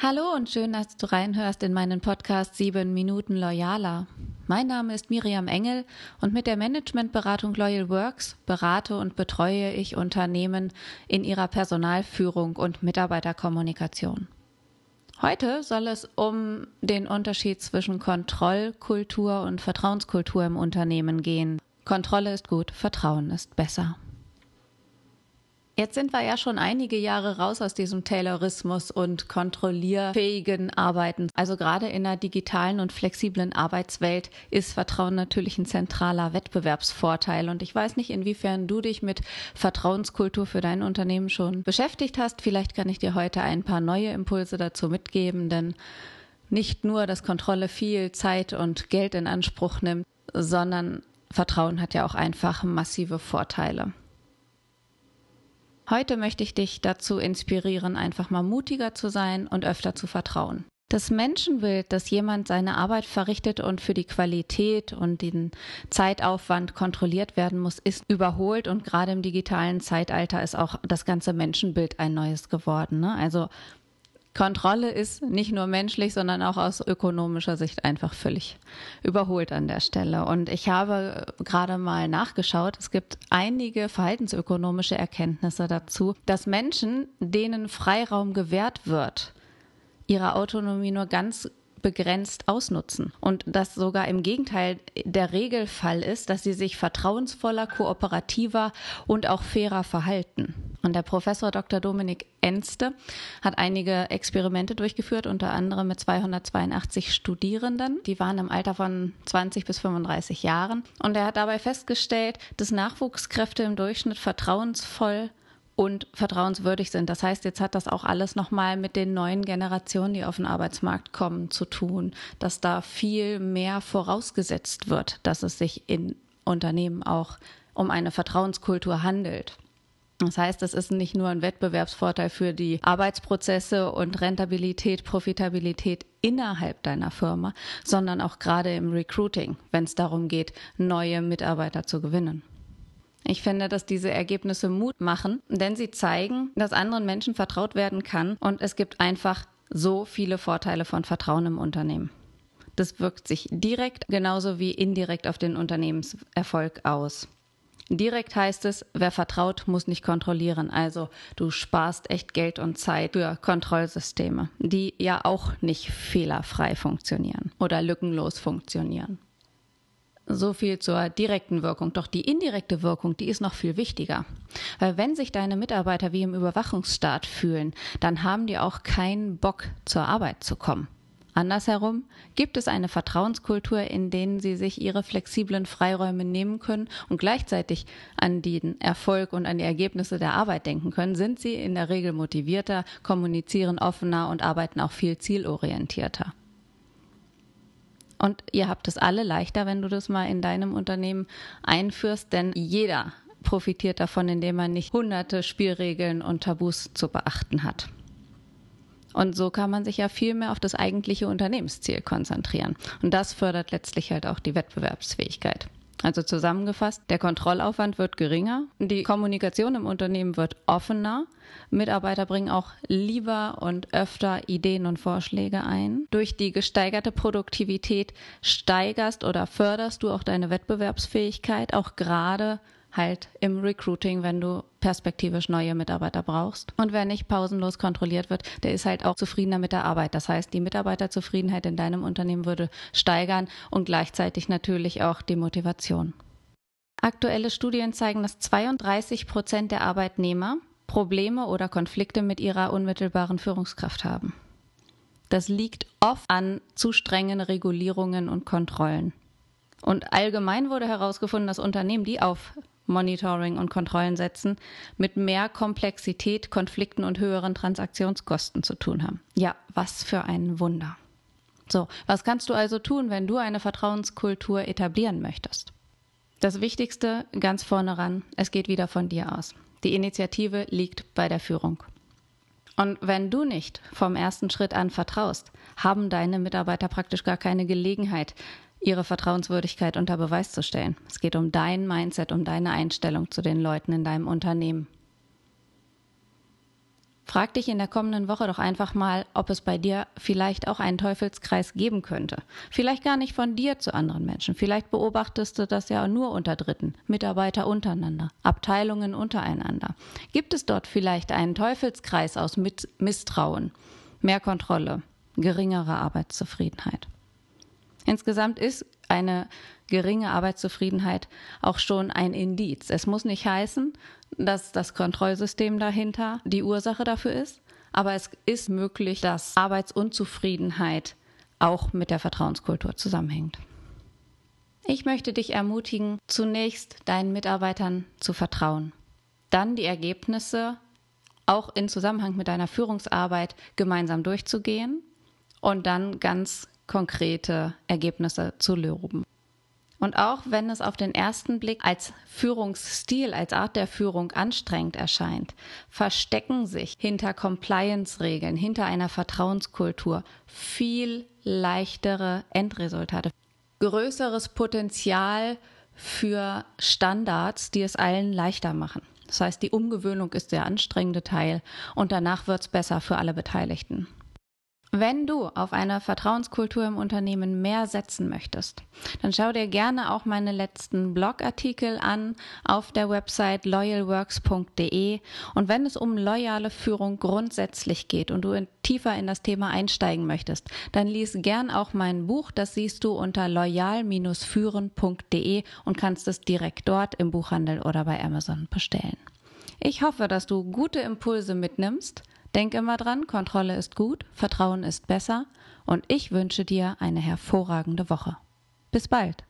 Hallo und schön, dass du reinhörst in meinen Podcast 7 Minuten Loyaler. Mein Name ist Miriam Engel und mit der Managementberatung Loyal Works berate und betreue ich Unternehmen in ihrer Personalführung und Mitarbeiterkommunikation. Heute soll es um den Unterschied zwischen Kontrollkultur und Vertrauenskultur im Unternehmen gehen. Kontrolle ist gut, Vertrauen ist besser. Jetzt sind wir ja schon einige Jahre raus aus diesem Taylorismus und kontrollierfähigen Arbeiten. Also gerade in einer digitalen und flexiblen Arbeitswelt ist Vertrauen natürlich ein zentraler Wettbewerbsvorteil. Und ich weiß nicht, inwiefern du dich mit Vertrauenskultur für dein Unternehmen schon beschäftigt hast. Vielleicht kann ich dir heute ein paar neue Impulse dazu mitgeben, denn nicht nur, dass Kontrolle viel Zeit und Geld in Anspruch nimmt, sondern Vertrauen hat ja auch einfach massive Vorteile. Heute möchte ich dich dazu inspirieren, einfach mal mutiger zu sein und öfter zu vertrauen. Das Menschenbild, dass jemand seine Arbeit verrichtet und für die Qualität und den Zeitaufwand kontrolliert werden muss, ist überholt und gerade im digitalen Zeitalter ist auch das ganze Menschenbild ein neues geworden. Ne? Also Kontrolle ist nicht nur menschlich, sondern auch aus ökonomischer Sicht einfach völlig überholt an der Stelle. Und ich habe gerade mal nachgeschaut, es gibt einige verhaltensökonomische Erkenntnisse dazu, dass Menschen, denen Freiraum gewährt wird, ihre Autonomie nur ganz begrenzt ausnutzen. Und das sogar im Gegenteil der Regelfall ist, dass sie sich vertrauensvoller, kooperativer und auch fairer verhalten. Und der Professor Dr. Dominik Enste hat einige Experimente durchgeführt, unter anderem mit 282 Studierenden. Die waren im Alter von 20 bis 35 Jahren. Und er hat dabei festgestellt, dass Nachwuchskräfte im Durchschnitt vertrauensvoll und vertrauenswürdig sind. Das heißt, jetzt hat das auch alles nochmal mit den neuen Generationen, die auf den Arbeitsmarkt kommen, zu tun, dass da viel mehr vorausgesetzt wird, dass es sich in Unternehmen auch um eine Vertrauenskultur handelt. Das heißt, es ist nicht nur ein Wettbewerbsvorteil für die Arbeitsprozesse und Rentabilität, Profitabilität innerhalb deiner Firma, sondern auch gerade im Recruiting, wenn es darum geht, neue Mitarbeiter zu gewinnen. Ich finde, dass diese Ergebnisse Mut machen, denn sie zeigen, dass anderen Menschen vertraut werden kann und es gibt einfach so viele Vorteile von Vertrauen im Unternehmen. Das wirkt sich direkt genauso wie indirekt auf den Unternehmenserfolg aus. Direkt heißt es, wer vertraut, muss nicht kontrollieren. Also du sparst echt Geld und Zeit für Kontrollsysteme, die ja auch nicht fehlerfrei funktionieren oder lückenlos funktionieren. So viel zur direkten Wirkung. Doch die indirekte Wirkung, die ist noch viel wichtiger. Weil wenn sich deine Mitarbeiter wie im Überwachungsstaat fühlen, dann haben die auch keinen Bock zur Arbeit zu kommen. Andersherum gibt es eine Vertrauenskultur, in denen sie sich ihre flexiblen Freiräume nehmen können und gleichzeitig an den Erfolg und an die Ergebnisse der Arbeit denken können, sind sie in der Regel motivierter, kommunizieren offener und arbeiten auch viel zielorientierter. Und ihr habt es alle leichter, wenn du das mal in deinem Unternehmen einführst, denn jeder profitiert davon, indem man nicht hunderte Spielregeln und Tabus zu beachten hat. Und so kann man sich ja viel mehr auf das eigentliche Unternehmensziel konzentrieren. Und das fördert letztlich halt auch die Wettbewerbsfähigkeit. Also zusammengefasst, der Kontrollaufwand wird geringer, die Kommunikation im Unternehmen wird offener, Mitarbeiter bringen auch lieber und öfter Ideen und Vorschläge ein. Durch die gesteigerte Produktivität steigerst oder förderst du auch deine Wettbewerbsfähigkeit, auch gerade halt im Recruiting, wenn du perspektivisch neue Mitarbeiter brauchst. Und wer nicht pausenlos kontrolliert wird, der ist halt auch zufriedener mit der Arbeit. Das heißt, die Mitarbeiterzufriedenheit in deinem Unternehmen würde steigern und gleichzeitig natürlich auch die Motivation. Aktuelle Studien zeigen, dass 32 Prozent der Arbeitnehmer Probleme oder Konflikte mit ihrer unmittelbaren Führungskraft haben. Das liegt oft an zu strengen Regulierungen und Kontrollen. Und allgemein wurde herausgefunden, dass Unternehmen, die auf Monitoring und Kontrollen setzen, mit mehr Komplexität, Konflikten und höheren Transaktionskosten zu tun haben. Ja, was für ein Wunder. So, was kannst du also tun, wenn du eine Vertrauenskultur etablieren möchtest? Das Wichtigste ganz vorne ran, es geht wieder von dir aus. Die Initiative liegt bei der Führung. Und wenn du nicht vom ersten Schritt an vertraust, haben deine Mitarbeiter praktisch gar keine Gelegenheit, ihre Vertrauenswürdigkeit unter Beweis zu stellen. Es geht um dein Mindset, um deine Einstellung zu den Leuten in deinem Unternehmen. Frag dich in der kommenden Woche doch einfach mal, ob es bei dir vielleicht auch einen Teufelskreis geben könnte. Vielleicht gar nicht von dir zu anderen Menschen. Vielleicht beobachtest du das ja nur unter Dritten, Mitarbeiter untereinander, Abteilungen untereinander. Gibt es dort vielleicht einen Teufelskreis aus Misstrauen, mehr Kontrolle, geringere Arbeitszufriedenheit? Insgesamt ist eine geringe Arbeitszufriedenheit auch schon ein Indiz. Es muss nicht heißen, dass das Kontrollsystem dahinter die Ursache dafür ist, aber es ist möglich, dass Arbeitsunzufriedenheit auch mit der Vertrauenskultur zusammenhängt. Ich möchte dich ermutigen, zunächst deinen Mitarbeitern zu vertrauen, dann die Ergebnisse auch in Zusammenhang mit deiner Führungsarbeit gemeinsam durchzugehen und dann ganz konkrete Ergebnisse zu loben. Und auch wenn es auf den ersten Blick als Führungsstil, als Art der Führung anstrengend erscheint, verstecken sich hinter Compliance-Regeln, hinter einer Vertrauenskultur viel leichtere Endresultate, größeres Potenzial für Standards, die es allen leichter machen. Das heißt, die Umgewöhnung ist der anstrengende Teil und danach wird es besser für alle Beteiligten. Wenn du auf eine Vertrauenskultur im Unternehmen mehr setzen möchtest, dann schau dir gerne auch meine letzten Blogartikel an auf der Website loyalworks.de. Und wenn es um loyale Führung grundsätzlich geht und du in, tiefer in das Thema einsteigen möchtest, dann lies gern auch mein Buch. Das siehst du unter loyal-führen.de und kannst es direkt dort im Buchhandel oder bei Amazon bestellen. Ich hoffe, dass du gute Impulse mitnimmst Denk immer dran, Kontrolle ist gut, Vertrauen ist besser und ich wünsche dir eine hervorragende Woche. Bis bald.